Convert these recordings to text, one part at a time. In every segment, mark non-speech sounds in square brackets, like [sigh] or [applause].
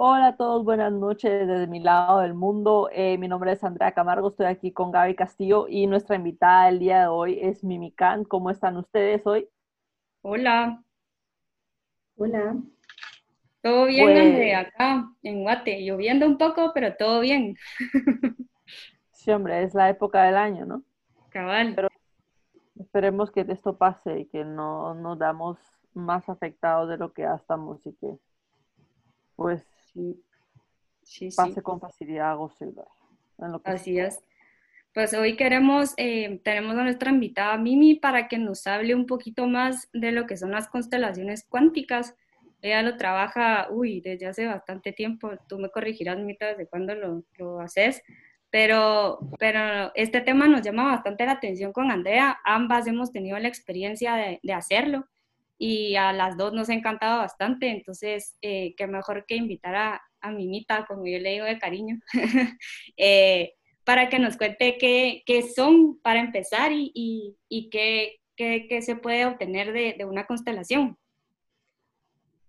Hola a todos, buenas noches desde mi lado del mundo. Eh, mi nombre es Andrea Camargo, estoy aquí con Gaby Castillo y nuestra invitada del día de hoy es Mimican. ¿Cómo están ustedes hoy? Hola. Hola. Todo bien, pues, Andrea, acá en Guate, lloviendo un poco, pero todo bien. [laughs] sí, hombre, es la época del año, ¿no? Cabal. Pero esperemos que esto pase y que no nos damos más afectados de lo que ya estamos y que pues sí, pase con facilidad a Así es. Pues hoy queremos, eh, tenemos a nuestra invitada Mimi para que nos hable un poquito más de lo que son las constelaciones cuánticas. Ella lo trabaja, uy, desde hace bastante tiempo, tú me corregirás, Mita, desde cuándo lo, lo haces, pero, pero este tema nos llama bastante la atención con Andrea. Ambas hemos tenido la experiencia de, de hacerlo y a las dos nos ha encantado bastante, entonces eh, qué mejor que invitar a, a, Mimita, como yo le digo de cariño, [laughs] eh, para que nos cuente qué, qué, son para empezar y, y, y qué, qué, qué, se puede obtener de, de, una constelación.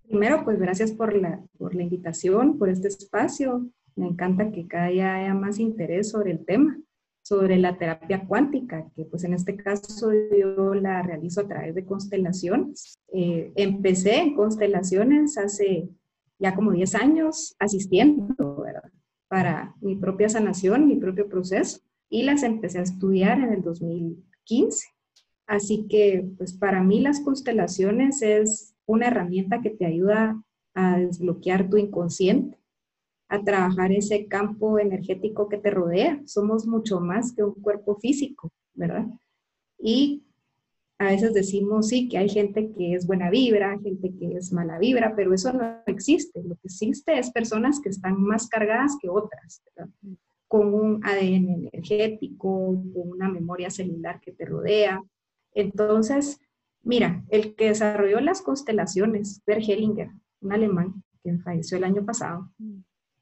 Primero, pues gracias por la, por la invitación, por este espacio. Me encanta que cada día haya más interés sobre el tema sobre la terapia cuántica, que pues en este caso yo la realizo a través de constelaciones. Eh, empecé en constelaciones hace ya como 10 años asistiendo, ¿verdad? Para mi propia sanación, mi propio proceso, y las empecé a estudiar en el 2015. Así que pues para mí las constelaciones es una herramienta que te ayuda a desbloquear tu inconsciente a trabajar ese campo energético que te rodea. Somos mucho más que un cuerpo físico, ¿verdad? Y a veces decimos, sí, que hay gente que es buena vibra, gente que es mala vibra, pero eso no existe. Lo que existe es personas que están más cargadas que otras, ¿verdad? con un ADN energético, con una memoria celular que te rodea. Entonces, mira, el que desarrolló las constelaciones, Bert un alemán que falleció el año pasado,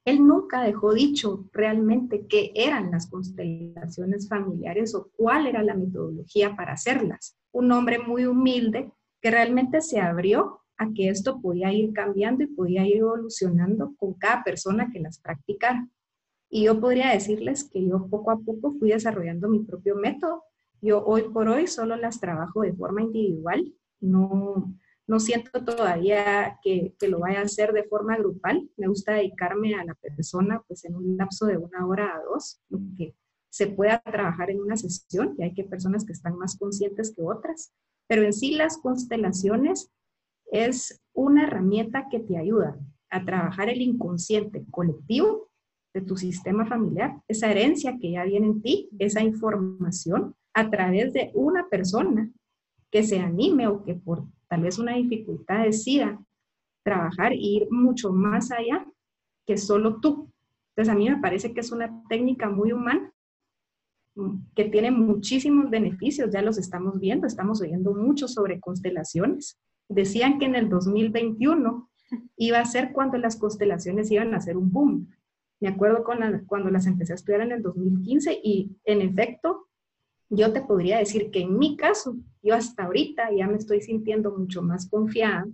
él nunca dejó dicho realmente qué eran las constelaciones familiares o cuál era la metodología para hacerlas. Un hombre muy humilde que realmente se abrió a que esto podía ir cambiando y podía ir evolucionando con cada persona que las practicara. Y yo podría decirles que yo poco a poco fui desarrollando mi propio método. Yo hoy por hoy solo las trabajo de forma individual, no, no siento todavía que, lo vaya a hacer de forma grupal. Me gusta dedicarme a la persona pues en un lapso de una hora a dos, que se pueda trabajar en una sesión, y hay que personas que están más conscientes que otras, pero en sí las constelaciones es una herramienta que te ayuda a trabajar el inconsciente colectivo de tu sistema familiar, esa herencia que ya viene en ti, esa información a través de una persona que se anime o que por tal vez una dificultad decida trabajar e ir mucho más allá que solo tú. Entonces a mí me parece que es una técnica muy humana mm, que tiene muchísimos beneficios, ya los estamos viendo, estamos oyendo mucho sobre constelaciones. Decían que en el 2021 [laughs] iba a ser cuando las constelaciones iban a ser un boom. Me acuerdo con cuando las empecé a estudiar en el 2015 y en efecto yo te podría decir que en mi caso, yo hasta ahorita ya me estoy sintiendo mucho más confiada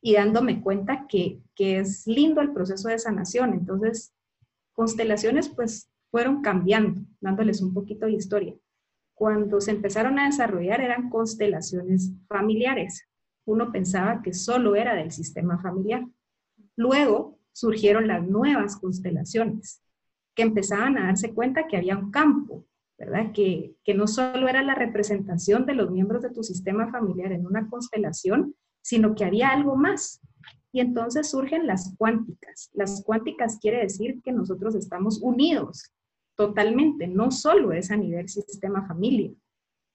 y dándome cuenta que, es lindo el proceso de sanación. Entonces, constelaciones pues fueron cambiando, dándoles un poquito de historia. Cuando se empezaron a desarrollar eran constelaciones familiares. Uno pensaba que solo era del sistema familiar. Luego surgieron las nuevas constelaciones, que empezaban a darse cuenta que había un campo ¿verdad? Que, que no solo era la representación de los miembros de tu sistema familiar en una constelación, sino que había algo más. Y entonces surgen las cuánticas. Las cuánticas quiere decir que nosotros estamos unidos totalmente, no solo es a nivel sistema familia.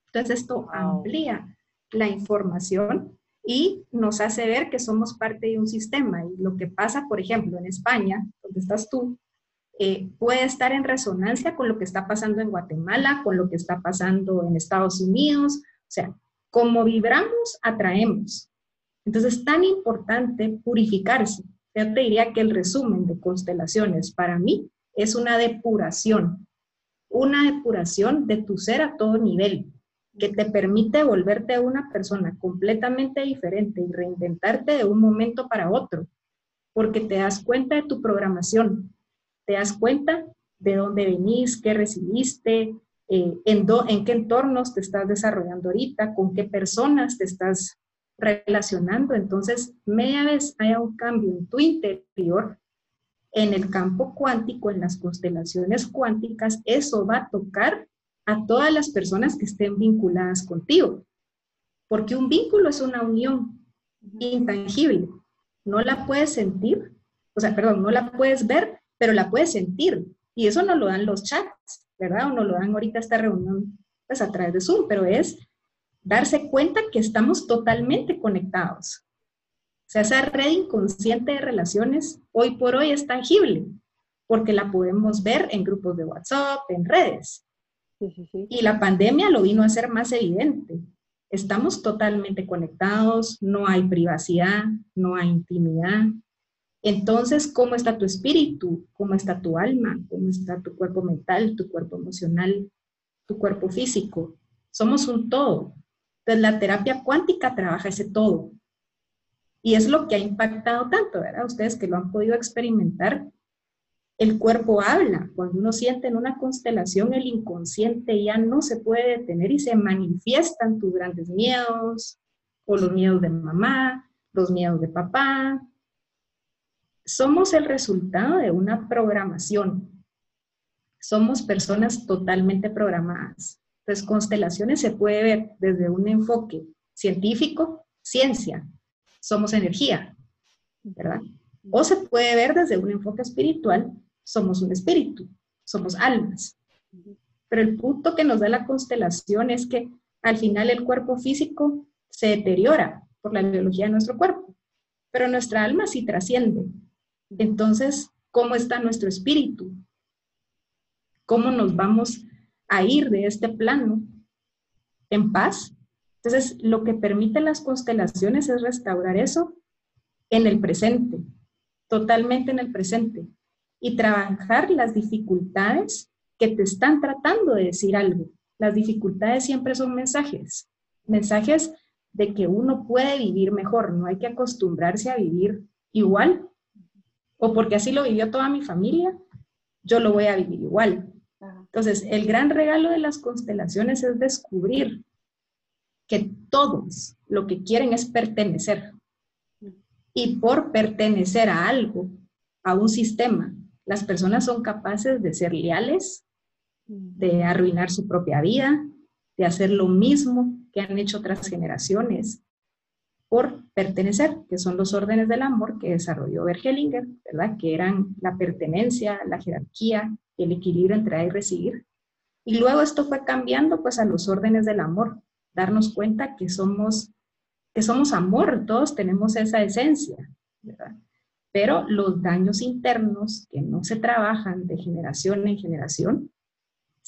Entonces esto amplía la información y nos hace ver que somos parte de un sistema. Y lo que pasa, por ejemplo, en España, donde estás tú, puede estar en resonancia con lo que está pasando en Guatemala, con lo que está pasando en Estados Unidos. O sea, como vibramos, atraemos. Entonces es tan importante purificarse. Yo te diría que el resumen de constelaciones para mí es una depuración, una depuración de tu ser a todo nivel, que te permite volverte una persona completamente diferente y reinventarte de un momento para otro porque te das cuenta de tu programación, te das cuenta de dónde venís, qué recibiste, eh, en, en qué entornos te estás desarrollando ahorita, con qué personas te estás relacionando. Entonces, media vez haya un cambio en tu interior, en el campo cuántico, en las constelaciones cuánticas, eso va a tocar a todas las personas que estén vinculadas contigo. Porque un vínculo es una unión intangible. No la puedes sentir, o sea, perdón, no la puedes ver, pero la puedes sentir. Y eso no lo dan los chats, ¿verdad? O no lo dan ahorita esta reunión, pues a través de Zoom, pero es darse cuenta que estamos totalmente conectados. O sea, esa red inconsciente de relaciones hoy por hoy es tangible, porque la podemos ver en grupos de WhatsApp, en redes. Y la pandemia lo vino a hacer más evidente. Estamos totalmente conectados, no hay privacidad, no hay intimidad. Entonces, ¿cómo está tu espíritu? ¿Cómo está tu alma? ¿Cómo está tu cuerpo mental, tu cuerpo emocional, tu cuerpo físico? Somos un todo. Entonces, la terapia cuántica trabaja ese todo. Y es lo que ha impactado tanto, ¿verdad? Ustedes que lo han podido experimentar, el cuerpo habla. Cuando uno siente en una constelación, el inconsciente ya no se puede detener y se manifiestan tus grandes miedos, o los miedos de mamá, los miedos de papá. Somos el resultado de una programación. Somos personas totalmente programadas. Entonces, constelaciones se puede ver desde un enfoque científico, ciencia, somos energía, ¿verdad? O se puede ver desde un enfoque espiritual, somos un espíritu, somos almas. Pero el punto que nos da la constelación es que al final el cuerpo físico se deteriora por la biología de nuestro cuerpo, pero nuestra alma sí trasciende. Entonces, ¿cómo está nuestro espíritu? ¿Cómo nos vamos a ir de este plano en paz entonces, lo que permiten las constelaciones es restaurar eso en el presente, totalmente en el presente, y trabajar las dificultades que te están tratando de decir algo. Las dificultades siempre son mensajes, mensajes de que uno puede vivir mejor, no hay que acostumbrarse a vivir igual, o porque así lo vivió toda mi familia, yo lo voy a vivir igual. Entonces, el gran regalo de las constelaciones es descubrir que todos lo que quieren es pertenecer. Y por pertenecer a algo, a un sistema, las personas son capaces de ser leales, de arruinar su propia vida, de hacer lo mismo que han hecho otras generaciones por pertenecer, que son los órdenes del amor que desarrolló Bergelinger, ¿verdad? Que eran la pertenencia, la jerarquía, el equilibrio entre dar y recibir. Y luego esto fue cambiando pues a los órdenes del amor, darnos cuenta que somos, que somos amor, todos tenemos esa esencia, ¿verdad? Pero los daños internos que no se trabajan de generación en generación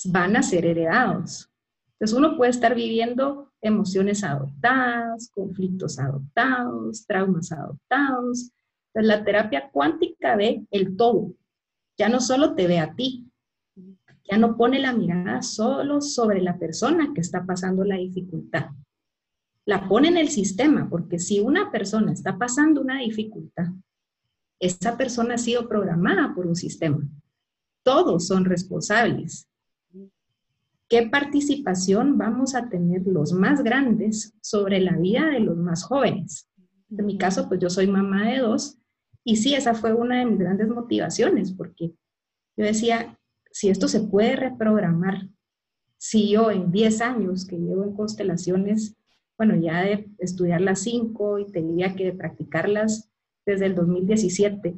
van a ser heredados. Entonces uno puede estar viviendo emociones adoptadas, conflictos adoptados, traumas adoptados. Entonces la terapia cuántica ve el todo. Ya no solo te ve a ti, ya no pone la mirada solo sobre la persona que está pasando la dificultad. La pone en el sistema, porque si una persona está pasando una dificultad, esa persona ha sido programada por un sistema. Todos son responsables. ¿Qué participación vamos a tener los más grandes sobre la vida de los más jóvenes? En mi caso, pues yo soy mamá de dos y sí, esa fue una de mis grandes motivaciones, porque yo decía, si esto se puede reprogramar, si yo en 10 años que llevo en constelaciones, bueno, ya de estudiar las 5 y tendría que practicarlas desde el 2017,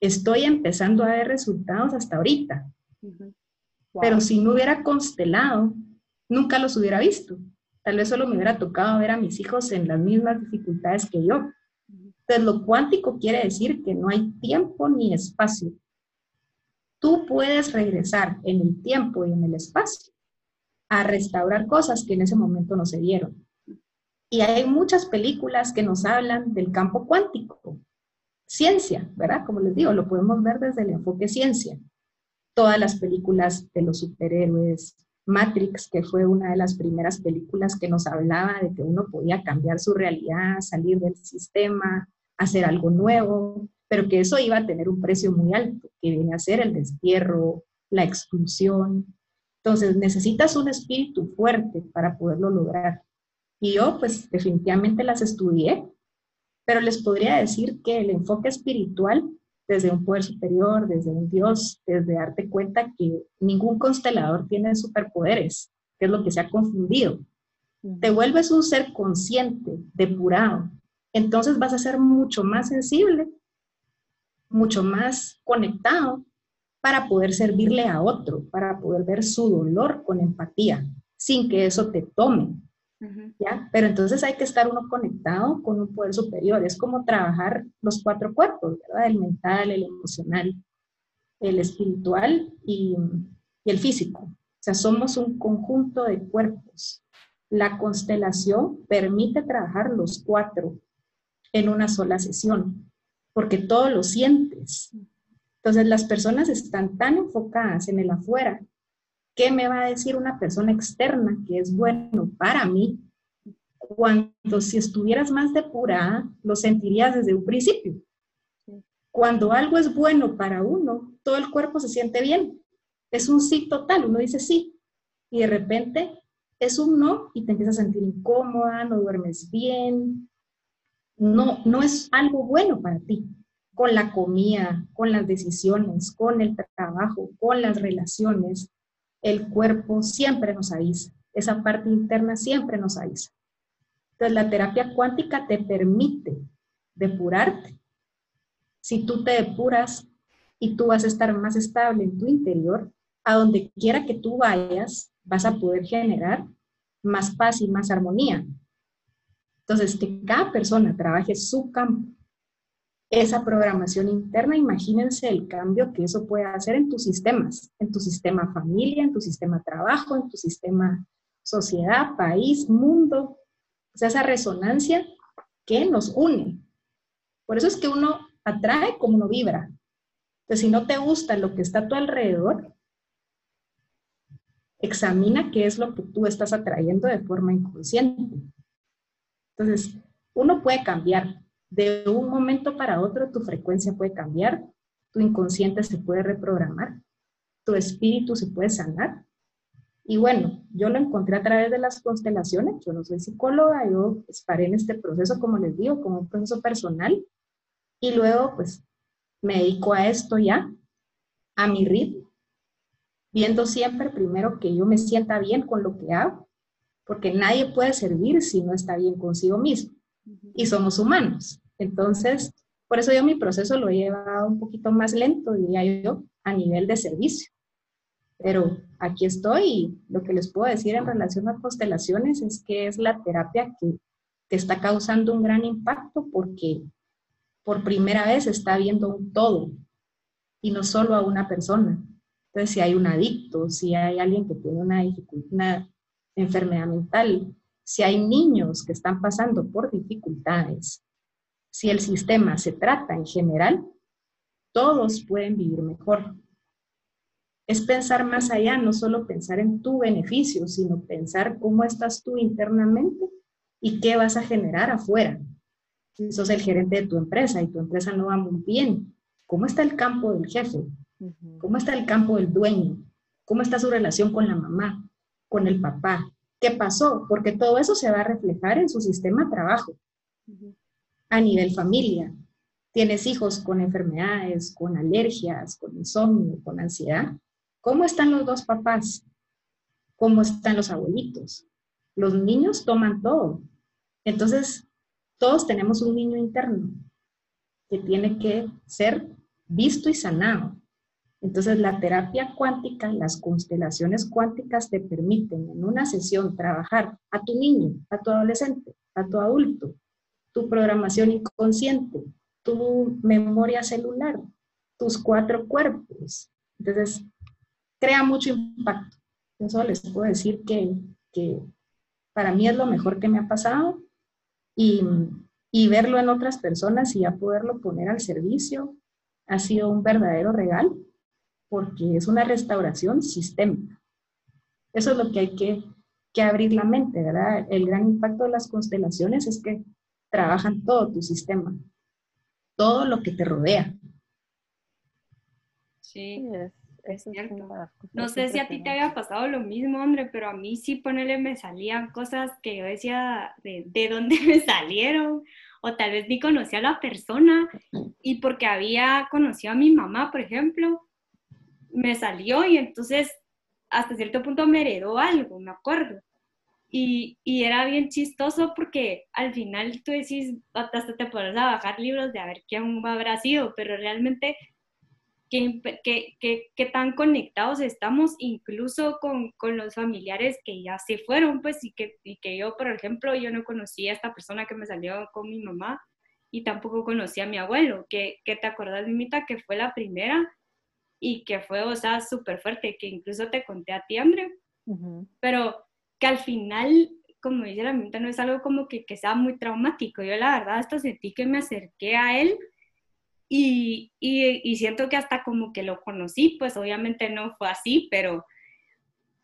estoy empezando a ver resultados hasta ahorita. Pero si no hubiera constelado, nunca los hubiera visto. Tal vez solo me hubiera tocado ver a mis hijos en las mismas dificultades que yo. Entonces, lo cuántico quiere decir que no hay tiempo ni espacio tú puedes regresar en el tiempo y en el espacio a restaurar cosas que en ese momento no se dieron. Y hay muchas películas que nos hablan del campo cuántico, ciencia, ¿verdad? Como les digo, lo podemos ver desde el enfoque ciencia. Todas las películas de los superhéroes, Matrix, que fue una de las primeras películas que nos hablaba de que uno podía cambiar su realidad, salir del sistema, hacer algo nuevo, pero que eso iba a tener un precio muy alto, que viene a ser el destierro, la exclusión. Entonces, necesitas un espíritu fuerte para poderlo lograr. Y yo, pues, definitivamente las estudié, pero les podría decir que el enfoque espiritual, desde un poder superior, desde un Dios, desde darte cuenta que ningún constelador tiene superpoderes, que es lo que se ha confundido. Te vuelves un ser consciente, depurado. Entonces vas a ser mucho más sensible, mucho más conectado para poder servirle a otro, para poder ver su dolor con empatía, sin que eso te tome. ¿Ya? Pero entonces hay que estar uno conectado con un poder superior. Es como trabajar los cuatro cuerpos, ¿verdad? El mental, el emocional, el espiritual y, y el físico. O sea, somos un conjunto de cuerpos la constelación permite trabajar los cuatro en una sola sesión, porque todo lo sientes. Entonces las personas están tan enfocadas en el afuera, ¿qué me va a decir una persona externa que es bueno para mí? Cuando si estuvieras más depurada, lo sentirías desde un principio. Cuando algo es bueno para uno, todo el cuerpo se siente bien. Es un sí total, uno dice sí. Y de repente es un no y te empiezas a sentir incómoda, no duermes bien, no, no es algo bueno para ti, con la comida, con las decisiones, con el trabajo, con las relaciones, el cuerpo siempre nos avisa, esa parte interna siempre nos avisa. Entonces la terapia cuántica te permite depurarte. Si tú te depuras y tú vas a estar más estable en tu interior, a donde quiera que tú vayas, vas a poder generar más paz y más armonía. Entonces, que cada persona trabaje su campo, esa programación interna, imagínense el cambio que eso puede hacer en tus sistemas, en tu sistema familia, en tu sistema trabajo, en tu sistema sociedad, país, mundo. O sea, esa resonancia que nos une. Por eso es que uno atrae como uno vibra. Entonces, si no te gusta lo que está a tu alrededor, examina qué es lo que tú estás atrayendo de forma inconsciente. Entonces, uno puede cambiar. De un momento para otro tu frecuencia puede cambiar, tu inconsciente se puede reprogramar, tu espíritu se puede sanar. Y bueno, yo lo encontré a través de las constelaciones. Yo no soy psicóloga, yo paré en este proceso, como les digo, como un proceso personal. Y luego, pues, me dedico a esto ya, a mi ritmo viendo siempre primero que yo me sienta bien con lo que hago, porque nadie puede servir si no está bien consigo mismo. Y somos humanos. Entonces, por eso yo mi proceso lo he llevado un poquito más lento, diría yo, a nivel de servicio. Pero aquí estoy y lo que les puedo decir en relación a constelaciones es que es la terapia que, que está causando un gran impacto porque por primera vez está viendo un todo y no solo a una persona. Entonces, si hay un adicto, si hay alguien que tiene una, una enfermedad mental, si hay niños que están pasando por dificultades, si el sistema se trata en general, todos pueden vivir mejor. Es pensar más allá, no solo pensar en tu beneficio, sino pensar cómo estás tú internamente y qué vas a generar afuera. Si sos el gerente de tu empresa y tu empresa no va muy bien, ¿cómo está el campo del jefe? ¿Cómo está el campo del dueño? ¿Cómo está su relación con la mamá, con el papá? ¿Qué pasó? Porque todo eso se va a reflejar en su sistema de trabajo. A nivel familia, tienes hijos con enfermedades, con alergias, con insomnio, con ansiedad. ¿Cómo están los dos papás? ¿Cómo están los abuelitos? Los niños toman todo. Entonces, todos tenemos un niño interno que tiene que ser visto y sanado. Entonces, la terapia cuántica, las constelaciones cuánticas te permiten en una sesión trabajar a tu niño, a tu adolescente, a tu adulto, tu programación inconsciente, tu memoria celular, tus cuatro cuerpos. Entonces, crea mucho impacto. Eso les puedo decir que, para mí es lo mejor que me ha pasado y, y verlo en otras personas y ya poderlo poner al servicio ha sido un verdadero regalo porque es una restauración sistémica. Eso es lo que hay que, que abrir la mente, ¿verdad? El gran impacto de las constelaciones es que trabajan todo tu sistema, todo lo que te rodea. Sí, es, cierto. no sé si a ti te había pasado lo mismo, hombre, pero a mí sí, ponele, me salían cosas que yo decía de, de dónde [laughs] me salieron, o tal vez ni conocía a la persona, y porque había conocido a mi mamá, por ejemplo, me salió y entonces hasta cierto punto me heredó algo, me acuerdo. Y, y, era bien chistoso porque al final tú decís, hasta te pones a bajar libros de a ver quién habrá sido, pero realmente qué, qué, qué, qué tan conectados estamos incluso con, con, los familiares que ya se fueron, pues, y que, y que yo, por ejemplo, yo no conocía a esta persona que me salió con mi mamá y tampoco conocía a mi abuelo, que, que te acordás, Mimita, que fue la primera y que fue, o sea, súper fuerte, que incluso te conté a ti, André, pero que al final, como dice la mente, no es algo como que, que, sea muy traumático. Yo la verdad hasta sentí que me acerqué a él y, y, y, siento que hasta como que lo conocí, pues obviamente no fue así, pero,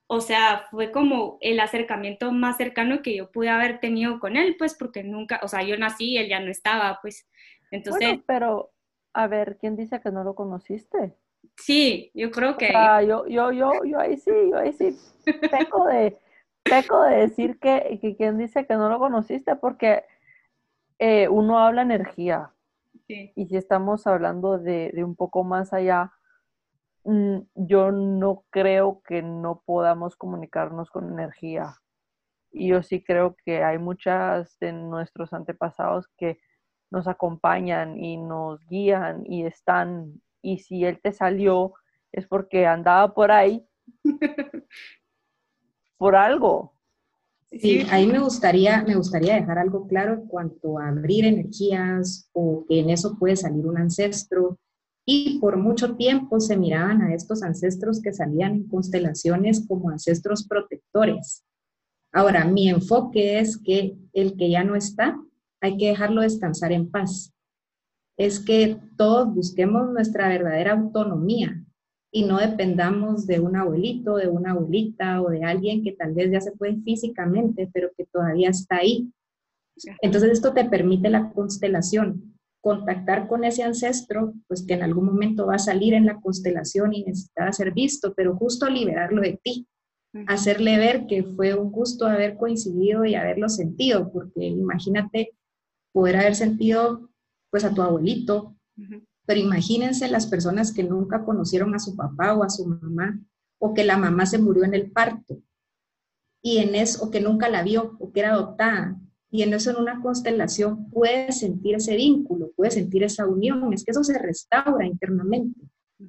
o sea, fue como el acercamiento más cercano que yo pude haber tenido con él, pues porque nunca, o sea, yo nací él ya no estaba, pues, entonces... Bueno, pero, a ver, ¿quién dice que no lo conociste? Sí, yo creo que... Ah, yo, yo, yo, yo ahí sí, yo ahí sí [laughs] peco de peco de decir que, que quien dice que no lo conociste porque eh, uno habla energía. Y si estamos hablando de, de un poco más allá, mm, yo no creo que no podamos comunicarnos con energía. Y yo sí creo que hay muchas de nuestros antepasados que nos acompañan y nos guían y están. Y si él te salió, es porque andaba por ahí [laughs] por algo. Sí, ahí me gustaría, me gustaría dejar algo claro en cuanto a abrir energías o que en eso puede salir un ancestro. Y por mucho tiempo se miraban a estos ancestros que salían en constelaciones como ancestros protectores. Ahora, mi enfoque es que el que ya no está, hay que dejarlo descansar en paz. Es que todos busquemos nuestra verdadera autonomía, y no dependamos de un abuelito, de una abuelita o de alguien que tal vez ya se fue físicamente, pero que todavía está ahí. Entonces esto te permite la constelación, contactar con ese ancestro, pues que en algún momento va a salir en la constelación y necesita ser visto, pero justo liberarlo de ti, hacerle ver que fue un gusto haber coincidido y haberlo sentido, porque imagínate poder haber sentido pues a tu abuelito, pero imagínense las personas que nunca conocieron a su papá o a su mamá, o que la mamá se murió en el parto, y en eso, o que nunca la vio, o que era adoptada, y en eso en una constelación puede sentir ese vínculo, puede sentir esa unión, es que eso se restaura internamente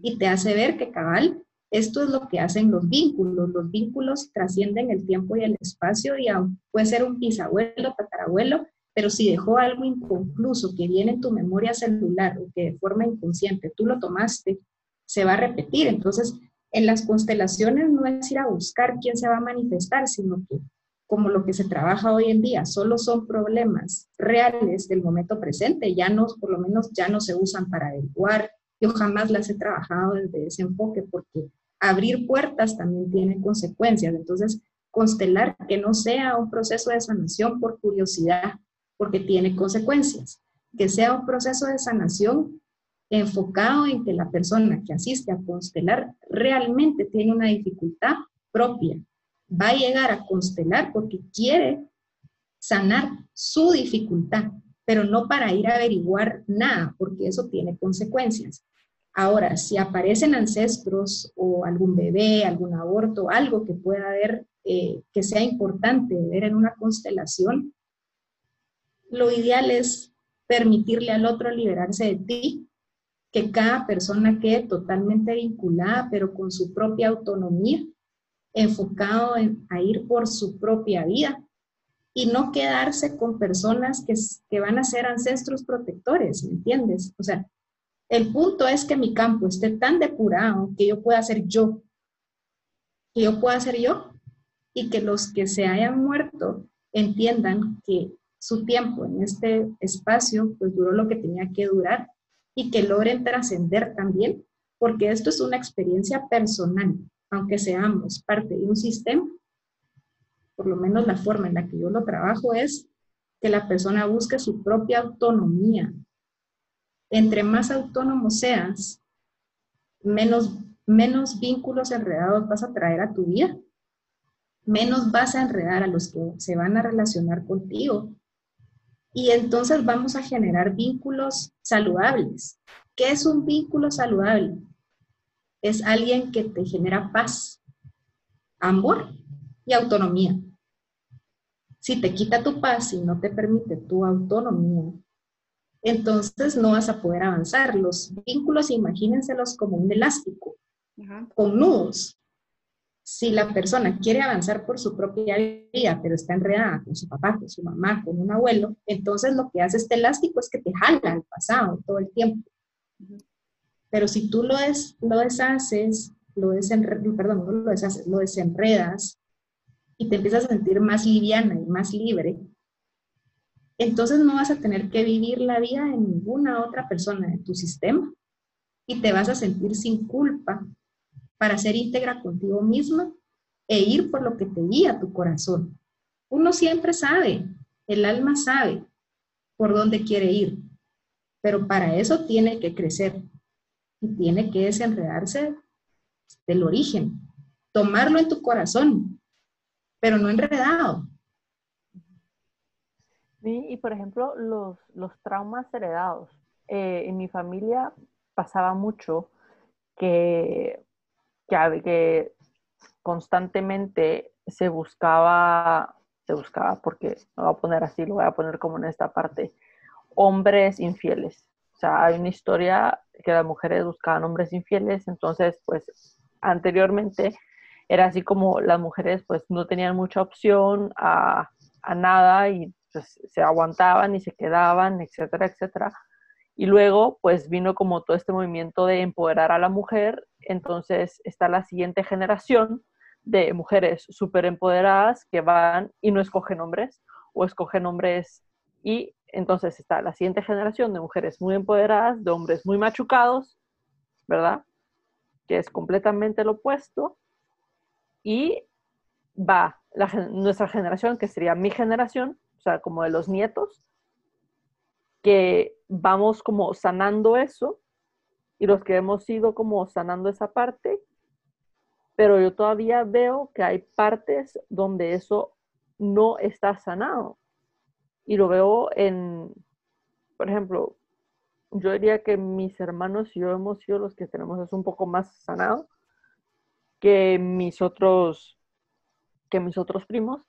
y te hace ver que cabal, esto es lo que hacen los vínculos, los vínculos trascienden el tiempo y el espacio y puede ser un bisabuelo, tatarabuelo, pero si dejó algo inconcluso que viene en tu memoria celular o que de forma inconsciente tú lo tomaste, se va a repetir. Entonces, en las constelaciones no es ir a buscar quién se va a manifestar, sino que como lo que se trabaja hoy en día, solo son problemas reales del momento presente, ya no, por lo menos ya no se usan para averiguar. Yo jamás las he trabajado desde ese enfoque porque abrir puertas también tiene consecuencias. Entonces, constelar que no sea un proceso de sanación por curiosidad, porque tiene consecuencias. Que sea un proceso de sanación enfocado en que la persona que asiste a constelar realmente tiene una dificultad propia. Va a llegar a constelar porque quiere sanar su dificultad, pero no para ir a averiguar nada, porque eso tiene consecuencias. Ahora, si aparecen ancestros o algún bebé, algún aborto, algo que pueda haber, eh, que sea importante ver en una constelación, lo ideal es permitirle al otro liberarse de ti, que cada persona quede totalmente vinculada, pero con su propia autonomía, enfocado en, a ir por su propia vida y no quedarse con personas que, que van a ser ancestros protectores, ¿me entiendes? O sea, el punto es que mi campo esté tan depurado que yo pueda ser yo, que yo pueda ser yo y que los que se hayan muerto entiendan que su tiempo en este espacio, pues duró lo que tenía que durar y que logren trascender también, porque esto es una experiencia personal, aunque seamos parte de un sistema, por lo menos la forma en la que yo lo trabajo es que la persona busque su propia autonomía, entre más autónomo seas, menos, menos vínculos enredados vas a traer a tu vida, menos vas a enredar a los que se van a relacionar contigo. Y entonces vamos a generar vínculos saludables. ¿Qué es un vínculo saludable? Es alguien que te genera paz, amor y autonomía. Si te quita tu paz y no te permite tu autonomía, entonces no vas a poder avanzar. Los vínculos, imagínenselos como un elástico, con nudos. Si la persona quiere avanzar por su propia vida, pero está enredada con su papá, con su mamá, con un abuelo, entonces lo que hace este elástico es que te jala al pasado todo el tiempo. Pero si tú lo, des, lo deshaces, lo desenredas, perdón, lo deshaces, lo desenredas y te empiezas a sentir más liviana y más libre, entonces no vas a tener que vivir la vida de ninguna otra persona de tu sistema y te vas a sentir sin culpa para ser íntegra contigo misma e ir por lo que te guía tu corazón. Uno siempre sabe, el alma sabe por dónde quiere ir, pero para eso tiene que crecer y tiene que desenredarse del origen, tomarlo en tu corazón, pero no enredado, y por ejemplo, los, los traumas heredados. Eh, en mi familia pasaba mucho que, que, constantemente se buscaba, se buscaba, porque lo voy a poner así, lo voy a poner como en esta parte, hombres infieles. O sea, hay una historia que las mujeres buscaban hombres infieles, entonces, pues, anteriormente era así como las mujeres, pues, no tenían mucha opción a, a nada y pues, se aguantaban y se quedaban, etcétera, etcétera. Y luego, pues vino como todo este movimiento de empoderar a la mujer. Entonces está la siguiente generación de mujeres súper empoderadas que van y no escogen hombres o escogen hombres y entonces está la siguiente generación de mujeres muy empoderadas, de hombres muy machucados, ¿verdad? Que es completamente lo opuesto. Y va nuestra generación, que sería mi generación, o sea, como de los nietos, que vamos como sanando eso y los que hemos ido como sanando esa parte, pero yo todavía veo que hay partes donde eso no está sanado. Y lo veo en, por ejemplo, yo diría que mis hermanos y yo hemos sido los que tenemos eso un poco más sanado que mis otros, que mis otros primos,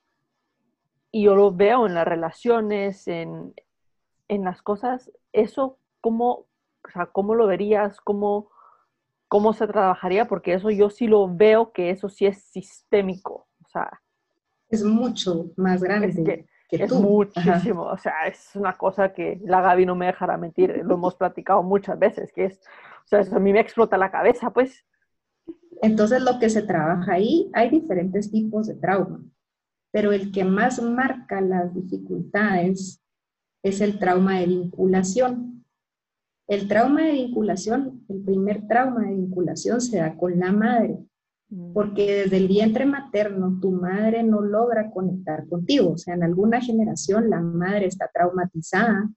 y yo lo veo en las relaciones, en, las cosas, eso, ¿cómo, o sea, ¿cómo lo verías? ¿Cómo, ¿Cómo se trabajaría? Porque eso yo sí lo veo que eso sí es sistémico. O sea, es mucho más grande. Es, que, es muchísimo. O sea, es una cosa que la Gaby no me dejará mentir. Lo hemos platicado muchas veces, que es, o sea, eso a mí me explota la cabeza, pues. Entonces, lo que se trabaja ahí, hay diferentes tipos de trauma pero el que más marca las dificultades es el trauma de vinculación. El trauma de vinculación, el primer trauma de vinculación se da con la madre, mm. porque desde el vientre materno tu madre no logra conectar contigo. O sea, en alguna generación la madre está traumatizada,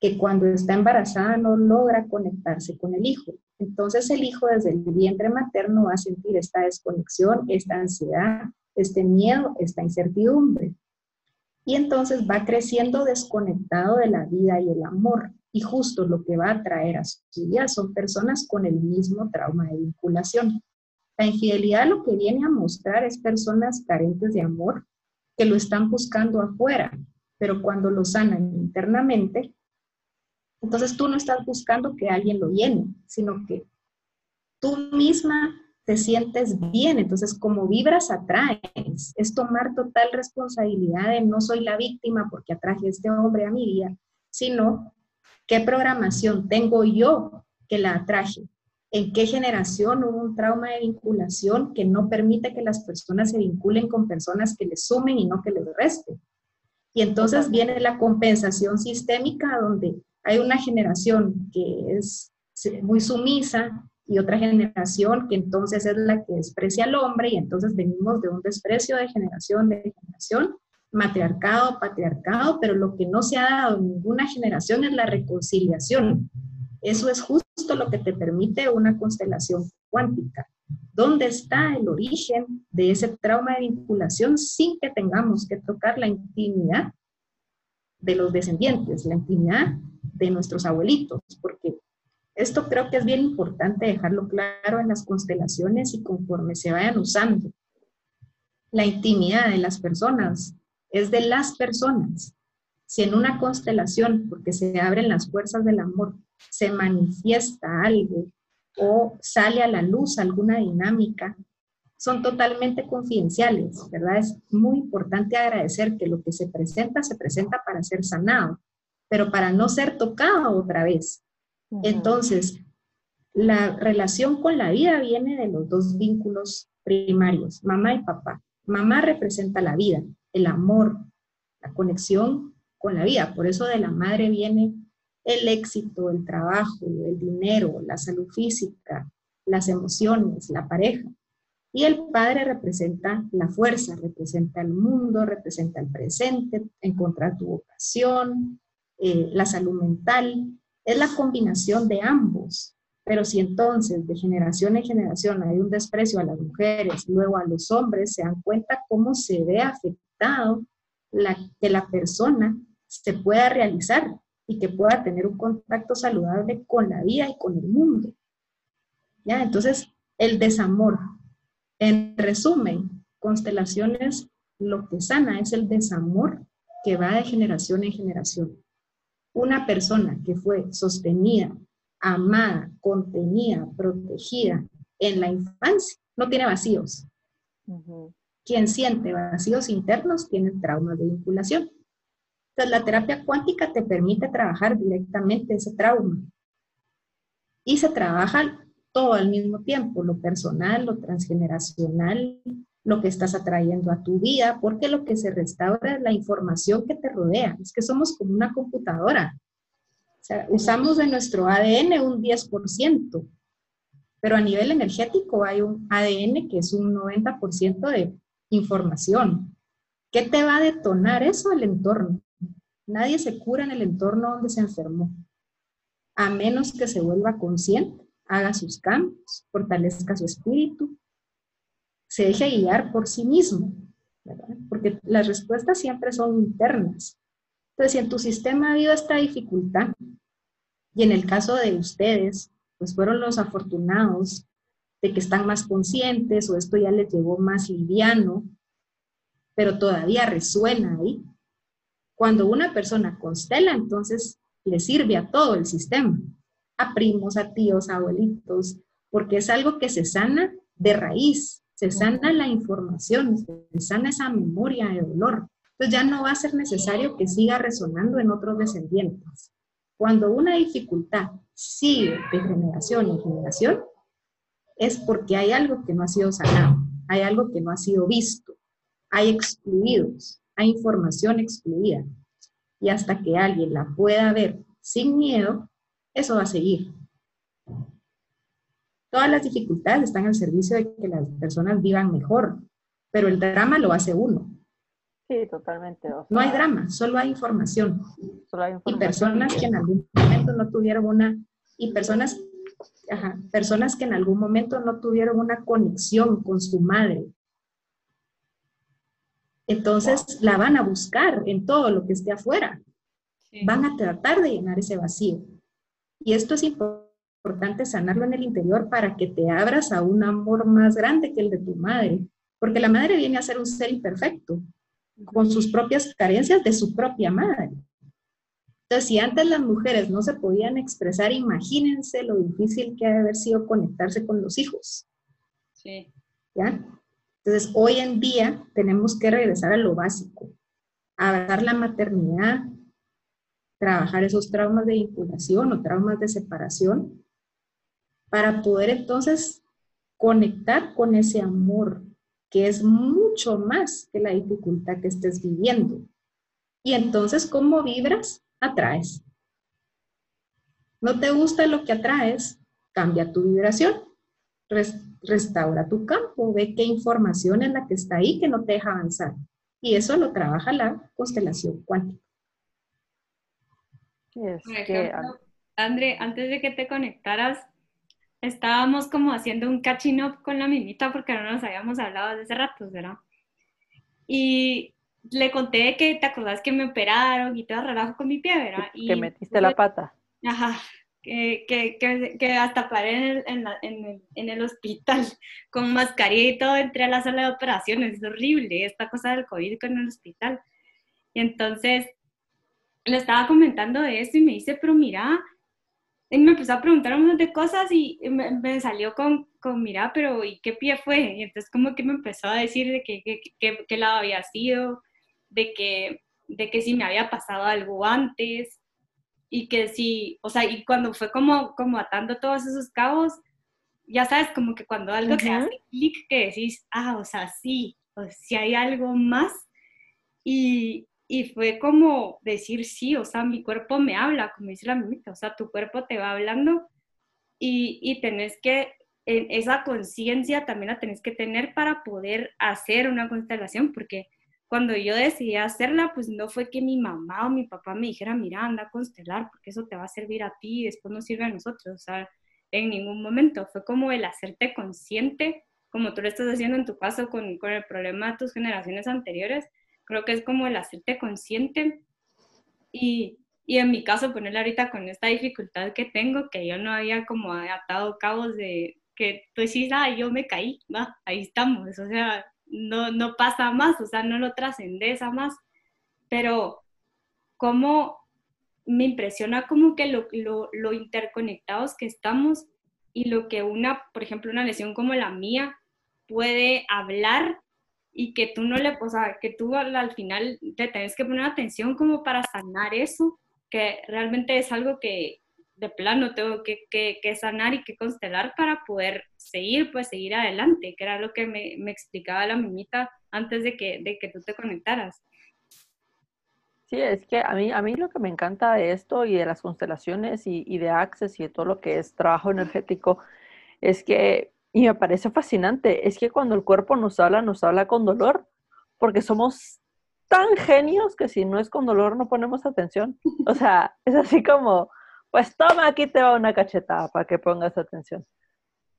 que cuando está embarazada no logra conectarse con el hijo. Entonces el hijo desde el vientre materno va a sentir esta desconexión, esta ansiedad, este miedo, esta incertidumbre. Y entonces va creciendo desconectado de la vida y el amor. Y justo lo que va a traer a su vida son personas con el mismo trauma de vinculación. La infidelidad lo que viene a mostrar es personas carentes de amor que lo están buscando afuera, pero cuando lo sanan internamente, entonces tú no estás buscando que alguien lo llene, sino que tú misma te sientes bien. Entonces, como vibras, atraes. Es tomar total responsabilidad de no soy la víctima porque atraje a este hombre a mi vida, sino qué programación tengo yo que la atraje. ¿En qué generación hubo un trauma de vinculación que no permite que las personas se vinculen con personas que les sumen y no que les resten? Y entonces viene la compensación sistémica donde hay una generación que es muy sumisa, y otra generación que entonces es la que desprecia al hombre y entonces venimos de un desprecio de generación de generación, matriarcado, patriarcado, pero lo que no se ha dado en ninguna generación es la reconciliación Eso es justo lo que te permite una constelación cuántica. ¿Dónde está el origen de ese trauma de vinculación sin que tengamos que tocar la intimidad de los descendientes, la intimidad de nuestros abuelitos? Porque esto creo que es bien importante dejarlo claro en las constelaciones y conforme se vayan usando. La intimidad de las personas es de las personas. Si en una constelación, porque se abren las fuerzas del amor, se manifiesta algo o sale a la luz alguna dinámica, son totalmente confidenciales, ¿verdad? Es muy importante agradecer que lo que se presenta se presenta para ser sanado, pero para no ser tocado otra vez. Entonces, la relación con la vida viene de los dos vínculos primarios, mamá y papá. Mamá representa la vida, el amor, la conexión con la vida. Por eso de la madre viene el éxito, el trabajo, el dinero, la salud física, las emociones, la pareja. Y el padre representa la fuerza, representa el mundo, representa el presente, encontrar tu vocación, eh, la salud mental. Es la combinación de ambos. Pero si entonces de generación en generación hay un desprecio a las mujeres, luego a los hombres, se dan cuenta cómo se ve afectado la, que la persona se pueda realizar y que pueda tener un contacto saludable con la vida y con el mundo. ¿Ya? Entonces, el desamor. En resumen, constelaciones, lo que sana es el desamor que va de generación en generación. Una persona que fue sostenida, amada, contenida, protegida en la infancia, no tiene vacíos. Quien siente vacíos internos tiene traumas de vinculación. Entonces, la terapia cuántica te permite trabajar directamente ese trauma. Y se trabaja todo al mismo tiempo, lo personal, lo transgeneracional, lo que estás atrayendo a tu vida, porque lo que se restaura es la información que te rodea. Es que somos como una computadora. Usamos de nuestro ADN un 10%, pero a nivel energético hay un ADN que es un 90% de información. ¿Qué te va a detonar eso? El entorno. Nadie se cura en el entorno donde se enfermó, a menos que se vuelva consciente, haga sus cambios, fortalezca su espíritu, se deje guiar por sí mismo, porque las respuestas siempre son internas. Entonces, si en tu sistema ha habido esta dificultad, y en el caso de ustedes, pues fueron los afortunados de que están más conscientes o esto ya les llegó más liviano, pero todavía resuena ahí, cuando una persona constela, entonces le sirve a todo el sistema, a primos, a tíos, a abuelitos, porque es algo que se sana de raíz, se sana la información, se sana esa memoria de dolor. Entonces ya no va a ser necesario que siga resonando en otros descendientes. Cuando una dificultad sigue de generación en generación, es porque hay algo que no ha sido sanado, hay algo que no ha sido visto, hay excluidos, hay información excluida. Y hasta que alguien la pueda ver sin miedo, eso va a seguir. Todas las dificultades están al servicio de que las personas vivan mejor, pero el drama lo hace uno. Sí, totalmente. no hay drama, solo hay información. Solo hay información. Y personas que en algún momento no tuvieron una, y personas, personas que en algún momento no tuvieron una conexión con su madre, entonces la van a buscar en todo lo que esté afuera. Van a tratar de llenar ese vacío. Y esto es importante sanarlo en el interior para que te abras a un amor más grande que el de tu madre. Porque la madre viene a ser un ser imperfecto, con sus propias carencias de su propia madre. Entonces, si antes las mujeres no se podían expresar, imagínense lo difícil que ha de haber sido conectarse con los hijos. Sí. ¿Ya? Entonces, hoy en día tenemos que regresar a lo básico, abrazar la maternidad, trabajar esos traumas de vinculación o traumas de separación, para poder entonces conectar con ese amor que es mucho más que la dificultad que estés viviendo. Y entonces, ¿cómo vibras? Atraes. ¿No te gusta lo que atraes? Cambia tu vibración restaura tu campo, ve qué información es la que está ahí que no te deja avanzar. Y eso lo trabaja la constelación cuántica. Es que, André, antes de que te conectaras, estábamos como haciendo un catching up con la mimita porque no nos habíamos hablado desde hace rato, ¿verdad? Y le conté que te acordás que me operaron y todo relajo con mi pie, ¿verdad? Y, que metiste la pata. Ajá, que, que, que, hasta paré en el, en, el, en el, hospital [laughs] con mascarilla y todo, entré a la sala de operaciones, es horrible esta cosa del COVID con el hospital. Y entonces le estaba comentando de esto y me dice, pero mira, y me empezó a preguntar un montón de cosas y me, salió con, con, mira, pero ¿y qué pie fue? Y entonces como que me empezó a decir de qué que, que, lado había sido, de que, de que si me había pasado algo antes y que si, o sea, y cuando fue como, como atando todos esos cabos, ya sabes, como que cuando algo te hace clic que decís, ah, o sea, sí, o si hay algo más. Y, y fue como decir sí, o sea, mi cuerpo me habla, como dice la mimita, o sea, tu cuerpo te va hablando y, y tenés que, en esa conciencia también la tenés que tener para poder hacer una constelación, porque cuando yo decidí hacerla, pues no fue que mi mamá o mi papá me dijera, mira, anda a constelar, porque eso te va a servir a ti y después nos sirve a nosotros, o sea, en ningún momento, fue como el hacerte consciente, como tú lo estás haciendo en tu caso con, con el problema de tus generaciones anteriores, Creo que es como el hacerte consciente. Y, y en mi caso ponerle ahorita con esta dificultad que tengo, que yo no había como atado cabos de que tú decís, ah, yo me caí, va, ahí estamos, o sea, no, no pasa más, o sea, no lo trascendes a más, pero como me impresiona como que lo, lo, lo, interconectados que estamos y lo que una, por ejemplo, una lesión como la mía puede hablar y que tú no le, o sea, que tú al, final te tienes que poner atención como para sanar eso, que realmente es algo que de plano tengo que, que, que sanar y que constelar para poder seguir, pues seguir adelante, que era lo que me, me explicaba la mimita antes de que, de que tú te conectaras. Sí, es que a mí, a mí lo que me encanta de esto y de las constelaciones y, y de Access y de todo lo que es trabajo energético es que y me parece fascinante, es que cuando el cuerpo nos habla, nos habla con dolor, porque somos tan genios que si no es con dolor no ponemos atención. O sea, [laughs] es así como, pues toma, aquí te va una cachetada para que pongas atención.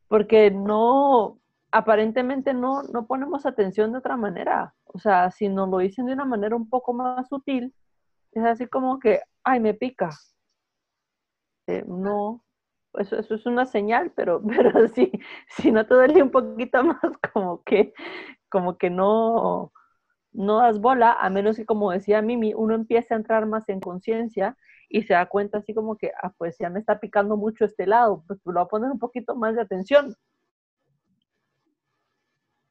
Porque no, aparentemente no, no ponemos atención de otra manera. O sea, si nos lo dicen de una manera un poco más sutil, es así como que, ay, me pica. Eh, no, eso, eso es una señal, pero, [laughs] pero si, si no te duele un poquito [laughs] más, como que, como que no, no das bola, a menos que, como decía Mimi, uno empiece a entrar más en conciencia y se da cuenta así como que, ah, pues ya me está picando mucho este lado, pues lo voy a poner un poquito más de atención.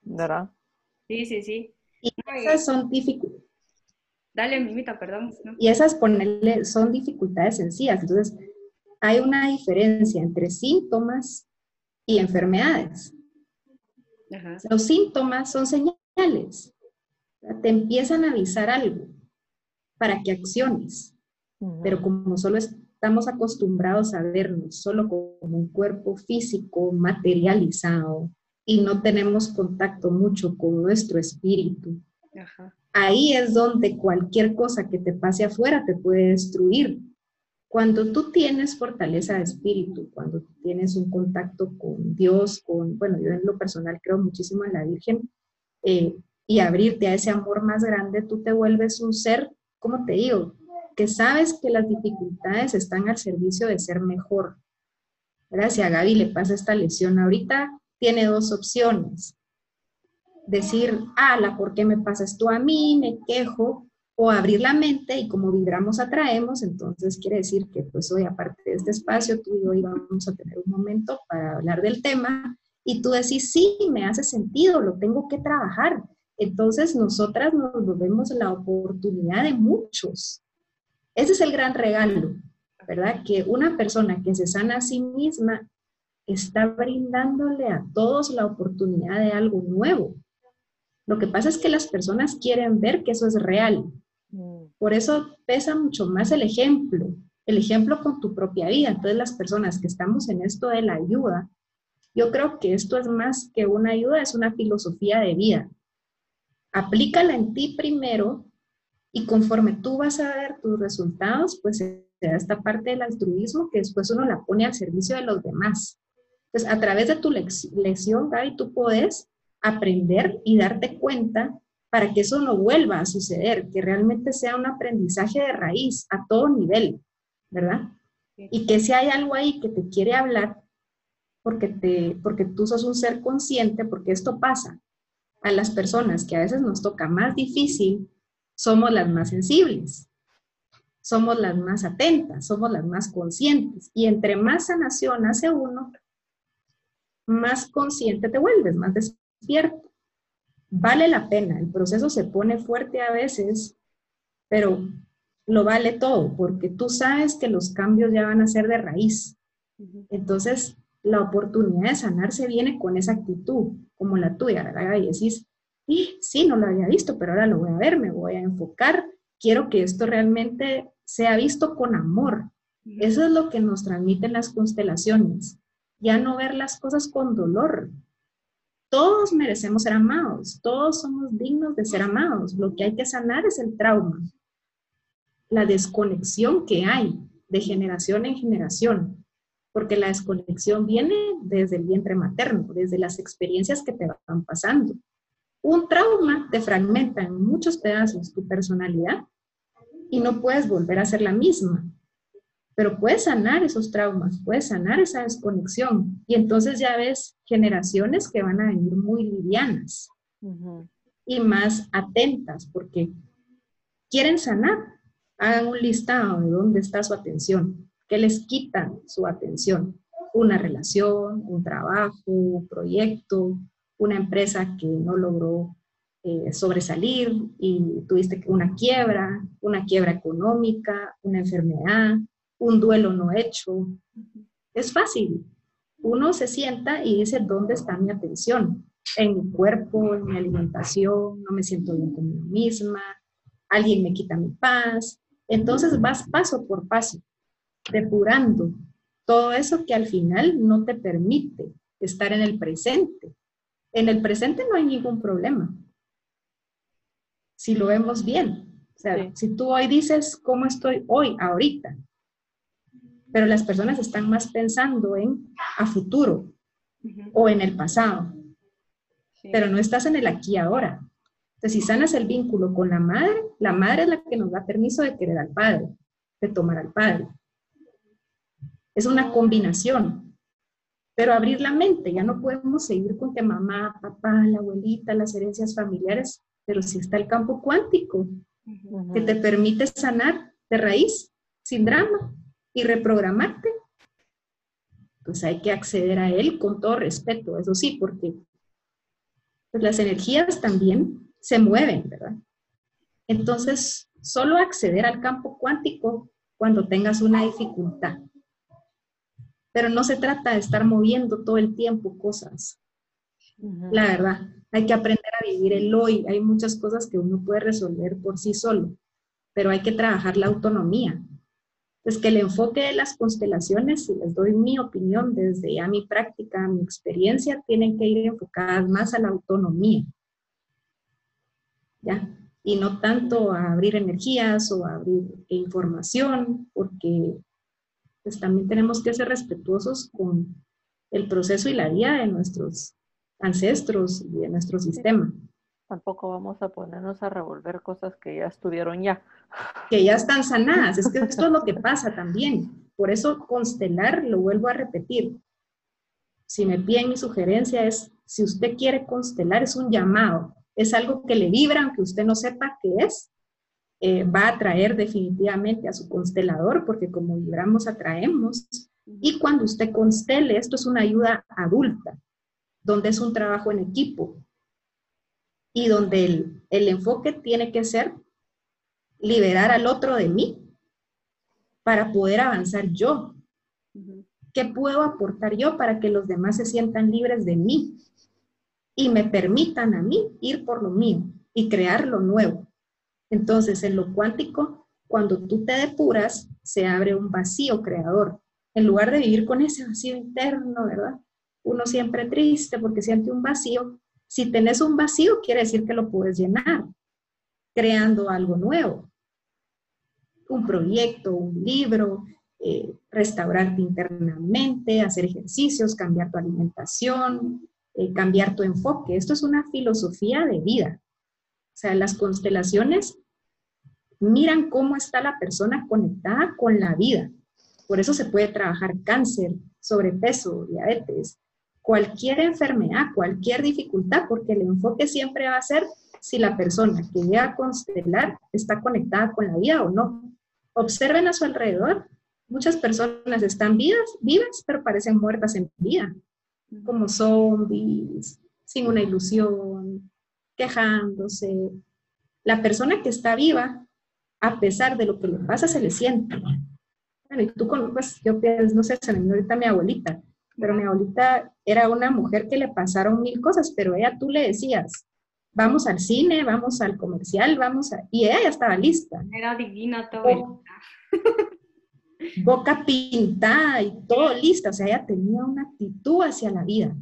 ¿Verdad? Sí, sí, sí. Y esas son dificultades. Dale, Mimita, perdón. Y esas ponerle, son dificultades sencillas. Entonces, hay una diferencia entre síntomas y enfermedades. Los síntomas son señales. Te empiezan a avisar algo para que acciones. Pero como solo estamos acostumbrados a vernos solo como un cuerpo físico materializado y no tenemos contacto mucho con nuestro espíritu, ahí es donde cualquier cosa que te pase afuera te puede destruir cuando tú tienes fortaleza de espíritu, cuando tú tienes un contacto con Dios, con, bueno, yo en lo personal creo muchísimo en la Virgen, eh, y abrirte a ese amor más grande, tú te vuelves un ser, como te digo, que sabes que las dificultades están al servicio de ser mejor. Gracias, a Gaby le pasa esta lesión ahorita, tiene dos opciones. Decir, ala, ¿por qué me pasa esto a mí? Me quejo, o abrir la mente y como vibramos atraemos, entonces quiere decir que pues hoy aparte de este espacio, tú y yo íbamos a tener un momento para hablar del tema y tú decís, sí, me hace sentido, lo tengo que trabajar. Entonces nosotras nos volvemos la oportunidad de muchos. Ese es el gran regalo, ¿verdad? Que una persona que se sana a sí misma está brindándole a todos la oportunidad de algo nuevo. Lo que pasa es que las personas quieren ver que eso es real, por eso pesa mucho más el ejemplo, el ejemplo con tu propia vida. Entonces las personas que estamos en esto de la ayuda, yo creo que esto es más que una ayuda, es una filosofía de vida. Aplícala en ti primero y conforme tú vas a ver tus resultados, pues da esta parte del altruismo que después uno la pone al servicio de los demás. Entonces, a través de tu lección, Gaby, tú puedes aprender y darte cuenta para que eso no vuelva a suceder, que realmente sea un aprendizaje de raíz a todo nivel, ¿verdad? Y que si hay algo ahí que te quiere hablar, porque, te, porque tú sos un ser consciente, porque esto pasa a las personas que a veces nos toca más difícil, somos las más sensibles, somos las más atentas, somos las más conscientes. Y entre más sanación hace uno, más consciente te vuelves, más despierto. Vale la pena, el proceso se pone fuerte a veces, pero lo vale todo, porque tú sabes que los cambios ya van a ser de raíz. Entonces, la oportunidad de sanarse viene con esa actitud, como la tuya, ¿verdad? Y decís, sí, no lo había visto, pero ahora lo voy a ver, me voy a enfocar, quiero que esto realmente sea visto con amor. Eso es lo que nos transmiten las constelaciones. Ya no ver las cosas con dolor. Todos merecemos ser amados, todos somos dignos de ser amados. Lo que hay que sanar es el trauma, la desconexión que hay de generación en generación, porque la desconexión viene desde el vientre materno, desde las experiencias que te van pasando. Un trauma te fragmenta en muchos pedazos tu personalidad y no puedes volver a ser la misma. Pero puedes sanar esos traumas, puedes sanar esa desconexión y entonces ya ves generaciones que van a venir muy livianas y más atentas porque quieren sanar. Hagan un listado de dónde está su atención, qué les quitan su atención. Una relación, un trabajo, un proyecto, una empresa que no logró eh, sobresalir y tuviste una quiebra, una quiebra económica, una enfermedad, un duelo no hecho. Es fácil. Uno se sienta y dice, ¿dónde está mi atención? En mi cuerpo, en mi alimentación, no me siento bien conmigo misma, alguien me quita mi paz. Entonces vas paso por paso, depurando todo eso que al final no te permite estar en el presente. En el presente no hay ningún problema si lo vemos bien. O sea, si tú hoy dices cómo estoy hoy, ahorita, pero las personas están más pensando en a futuro o en el pasado, pero no estás en el aquí ahora. Entonces, si sanas el vínculo con la madre, la madre es la que nos da permiso de querer al padre, de tomar al padre. Es una combinación, pero abrir la mente, ya no podemos seguir con que mamá, papá, la abuelita, las herencias familiares pero si está el campo cuántico, que te permite sanar de raíz, sin drama, y reprogramarte, pues hay que acceder a él con todo respeto, eso sí, porque pues, las energías también se mueven, ¿verdad? Entonces, solo acceder al campo cuántico cuando tengas una dificultad. Pero no se trata de estar moviendo todo el tiempo cosas. La verdad, hay que aprender a vivir el hoy. Hay muchas cosas que uno puede resolver por sí solo, pero hay que trabajar la autonomía. Es que el enfoque de las constelaciones, si les doy mi opinión desde ya mi práctica, mi experiencia, tienen que ir enfocadas más a la autonomía. ¿Ya? Y no tanto a abrir energías o a abrir información, porque pues también tenemos que ser respetuosos con el proceso y la vida de nuestros ancestros y de nuestro sistema. Tampoco vamos a ponernos a revolver cosas que ya estuvieron ya. [laughs] Que ya están sanadas. Es que esto es lo que pasa también. Por eso constelar, lo vuelvo a repetir. Si me piden mi sugerencia es, si usted quiere constelar, es un llamado. Es algo que le vibra, aunque usted no sepa qué es. Eh, va a atraer definitivamente a su constelador, porque como vibramos, atraemos. Y cuando usted constele, esto es una ayuda adulta donde es un trabajo en equipo y donde el, enfoque tiene que ser liberar al otro de mí para poder avanzar yo. ¿Qué puedo aportar yo para que los demás se sientan libres de mí y me permitan a mí ir por lo mío y crear lo nuevo? Entonces, en lo cuántico, cuando tú te depuras, se abre un vacío creador. En lugar de vivir con ese vacío interno, ¿verdad? uno siempre triste porque siente un vacío. Si tenés un vacío, quiere decir que lo puedes llenar, creando algo nuevo. un proyecto, un libro, eh, restaurarte internamente, hacer ejercicios, cambiar tu alimentación, eh, cambiar tu enfoque. Esto es una filosofía de vida. O sea, las constelaciones miran cómo está la persona conectada con la vida. Por eso se puede trabajar cáncer, sobrepeso, diabetes, cualquier enfermedad, cualquier dificultad, porque el enfoque siempre va a ser si la persona que llega a constelar está conectada con la vida o no. Observen a su alrededor. Muchas personas están vivas, vivas, pero parecen muertas en vida, como zombies, sin una ilusión, quejándose. La persona que está viva, a pesar de lo que le pasa, se le siente. Bueno, y tú pues yo pienso, no sé, se me ahorita mi abuelita, pero mi abuelita era una mujer que le pasaron mil cosas, pero ella tú le decías, vamos al cine, vamos al comercial, vamos a... Y ella ya estaba lista. Era divina todo. [laughs] Boca pintada y todo lista, o sea, ella tenía una actitud hacia la vida.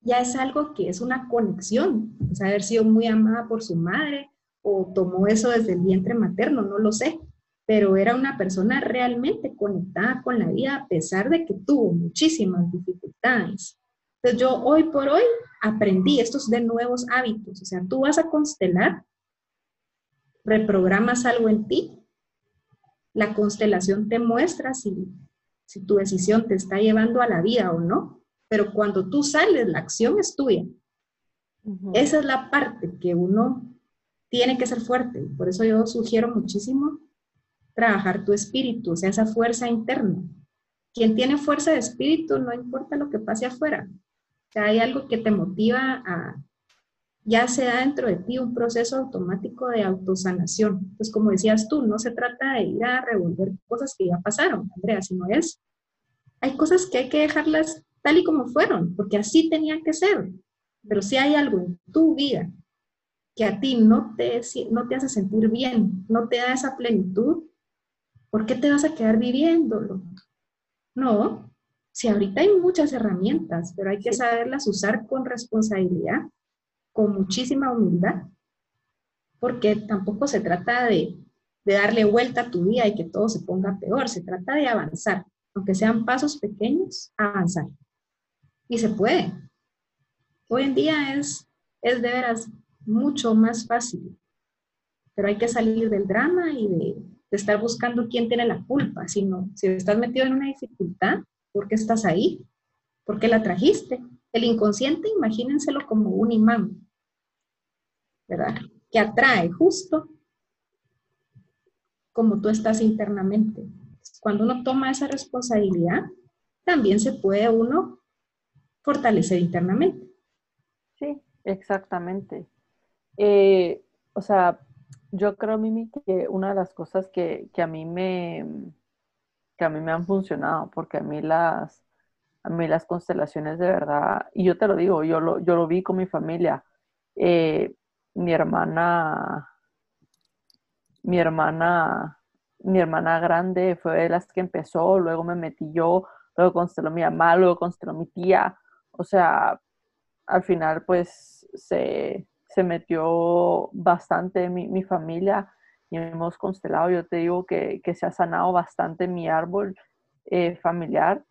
Ya es algo que es una conexión, o sea, haber sido muy amada por su madre o tomó eso desde el vientre materno, no lo sé, pero era una persona realmente conectada con la vida a pesar de que tuvo muchísimas dificultades. Entonces yo hoy por hoy aprendí estos de nuevos hábitos, o sea, tú vas a constelar, reprogramas algo en ti, la constelación te muestra si, si tu decisión te está llevando a la vida o no, pero cuando tú sales, la acción es tuya. Esa es la parte que uno tiene que ser fuerte. Por eso yo sugiero muchísimo trabajar tu espíritu, o sea, esa fuerza interna. Quien tiene fuerza de espíritu, no importa lo que pase afuera. O hay algo que te motiva a, ya se da dentro de ti un proceso automático de autosanación. Pues como decías tú, no se trata de ir a revolver cosas que ya pasaron, Andrea, sino es, hay cosas que hay que dejarlas tal y como fueron, porque así tenía que ser. Pero si hay algo en tu vida que a ti no te, no te hace sentir bien, no te da esa plenitud, ¿por qué te vas a quedar viviéndolo? No, si ahorita hay muchas herramientas, pero hay que saberlas usar con responsabilidad, con muchísima humildad, porque tampoco se trata de, de darle vuelta a tu vida y que todo se ponga peor, se trata de avanzar, aunque sean pasos pequeños, avanzar. Y se puede. Hoy en día es, es de veras mucho más fácil, pero hay que salir del drama y de, estar buscando quién tiene la culpa, sino si estás metido en una dificultad, ¿por qué estás ahí? ¿Por qué la trajiste? El inconsciente, imagínenselo como un imán, ¿verdad? Que atrae justo como tú estás internamente. Cuando uno toma esa responsabilidad, también se puede uno fortalecer internamente. Sí, exactamente. Eh, o sea, yo creo, Mimi, que una de las cosas que, a mí me que a mí me han funcionado, porque a mí las, a mí las constelaciones de verdad, y yo te lo digo, yo lo, yo lo vi con mi familia. Eh, mi hermana, mi hermana, mi hermana grande fue de las que empezó, luego me metí yo, luego consteló mi mamá, luego consteló mi tía. O sea, al final pues se, se metió bastante mi, mi familia y hemos constelado. Yo te digo que, se ha sanado bastante mi árbol eh, familiar.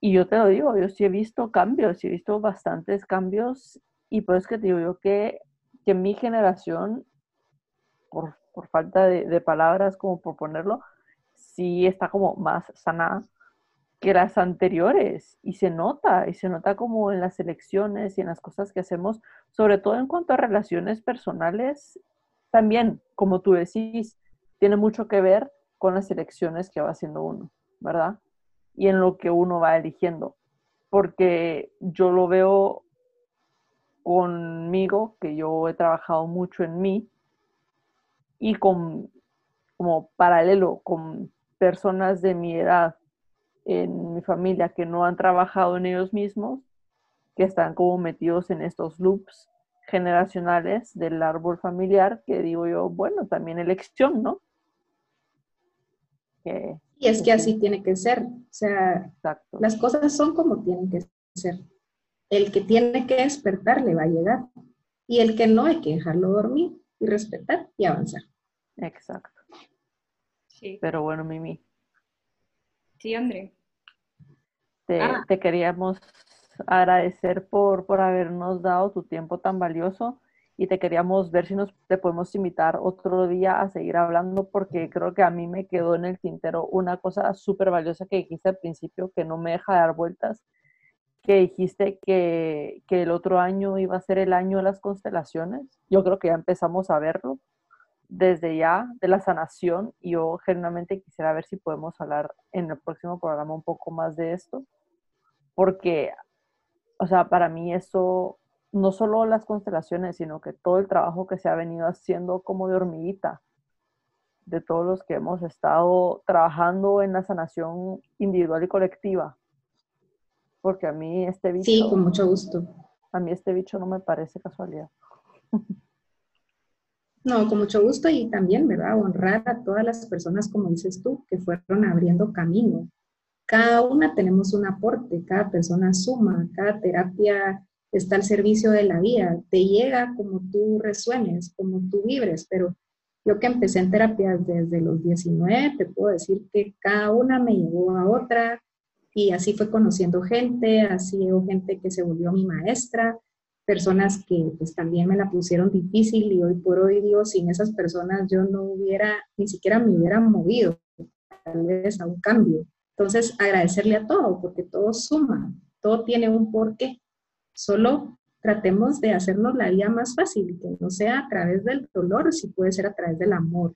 Y yo te lo digo, yo sí he visto cambios, he visto bastantes cambios. Y pues que te digo yo que, que mi generación, por, falta de, de, palabras como por ponerlo, sí está como más sanada que las anteriores y se nota, y se nota como en las elecciones y en las cosas que hacemos, sobre todo en cuanto a relaciones personales, también, como tú decís, tiene mucho que ver con las elecciones que va haciendo uno, ¿verdad? Y en lo que uno va eligiendo, porque yo lo veo conmigo, que yo he trabajado mucho en mí, y con, como paralelo con personas de mi edad en mi familia que no han trabajado en ellos mismos, que están como metidos en estos loops generacionales del árbol familiar, que digo yo, bueno, también elección, ¿no? y es que así tiene que ser, o sea, las cosas son como tienen que ser. El que tiene que despertar le va a llegar y el que no hay que dejarlo dormir y respetar y avanzar. Exacto. Pero bueno, Mimi. Sí, André. Te, ah. te queríamos agradecer por, por habernos dado tu tiempo tan valioso y te queríamos ver si nos te podemos invitar otro día a seguir hablando porque creo que a mí me quedó en el tintero una cosa súper valiosa que dijiste al principio que no me deja dar vueltas, que dijiste que, que, el otro año iba a ser el año de las constelaciones. Yo creo que ya empezamos a verlo desde ya de la sanación y yo genuinamente quisiera ver si podemos hablar en el próximo programa un poco más de esto porque, o sea, para mí eso no solo las constelaciones, sino que todo el trabajo que se ha venido haciendo como de hormiguita, de todos los que hemos estado trabajando en la sanación individual y colectiva. Porque a mí este bicho... Sí, con mucho gusto. A mí este bicho no me parece casualidad. [laughs] No, con mucho gusto y también, ¿verdad? Honrar a todas las personas, como dices tú, que fueron abriendo camino. Cada una tenemos un aporte, cada persona suma, cada terapia está al servicio de la vida, te llega como tú resuenes, como tú vibres, pero yo que empecé en terapia desde los 19, te puedo decir que cada una me llevó a otra y así fue conociendo gente, así hubo gente que se volvió mi maestra, personas que pues también me la pusieron difícil y hoy por hoy digo, sin esas personas yo no hubiera, ni siquiera me hubiera movido tal vez a un cambio. Entonces, agradecerle a todo, porque todo suma, todo tiene un porqué. Solo tratemos de hacernos la vida más fácil, que no sea a través del dolor, si puede ser a través del amor.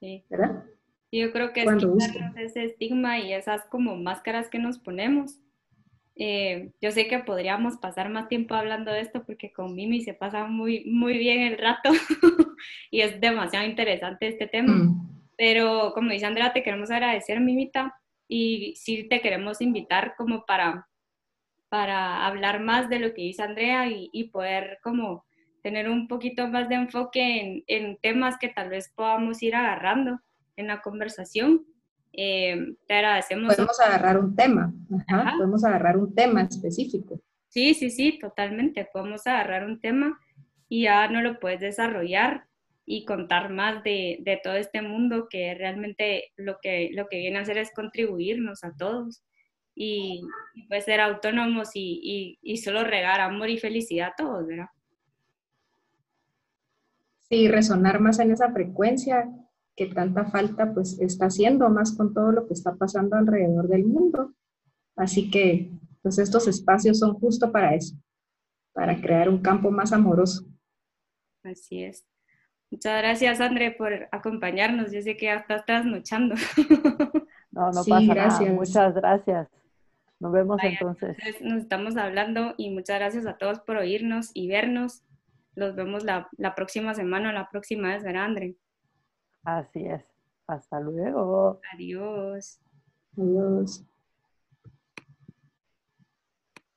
Sí. ¿Verdad? Yo creo que es quitarnos ese estigma y esas como máscaras que nos ponemos. Eh, yo sé que podríamos pasar más tiempo hablando de esto porque con Mimi se pasa muy, muy bien el rato [laughs] y es demasiado interesante este tema. Mm. Pero como dice Andrea, te queremos agradecer, Mimita, y sí te queremos invitar como para para hablar más de lo que dice Andrea y, poder como tener un poquito más de enfoque en, temas que tal vez podamos ir agarrando en la conversación. Eh, te agradecemos. Podemos agarrar un tema, podemos agarrar un tema específico. Sí, sí, sí, totalmente. Podemos agarrar un tema y ya no lo puedes desarrollar y contar más de, de, todo este mundo que realmente lo que, lo que viene a hacer es contribuirnos a todos y, pues ser autónomos y, y, solo regar amor y felicidad a todos, ¿verdad? Sí, resonar más en esa frecuencia que tanta falta pues está haciendo más con todo lo que está pasando alrededor del mundo. Así que pues estos espacios son justo para eso, para crear un campo más amoroso. Así es. Muchas gracias, André, por acompañarnos. Yo sé que ya estás trasnochando. [laughs] No, no pasa nada. Muchas gracias. Nos vemos entonces. Nos estamos hablando y muchas gracias a todos por oírnos y vernos. Los vemos la, la próxima semana o la próxima vez, ¿verdad, André? Así es. Hasta luego. Adiós. Adiós.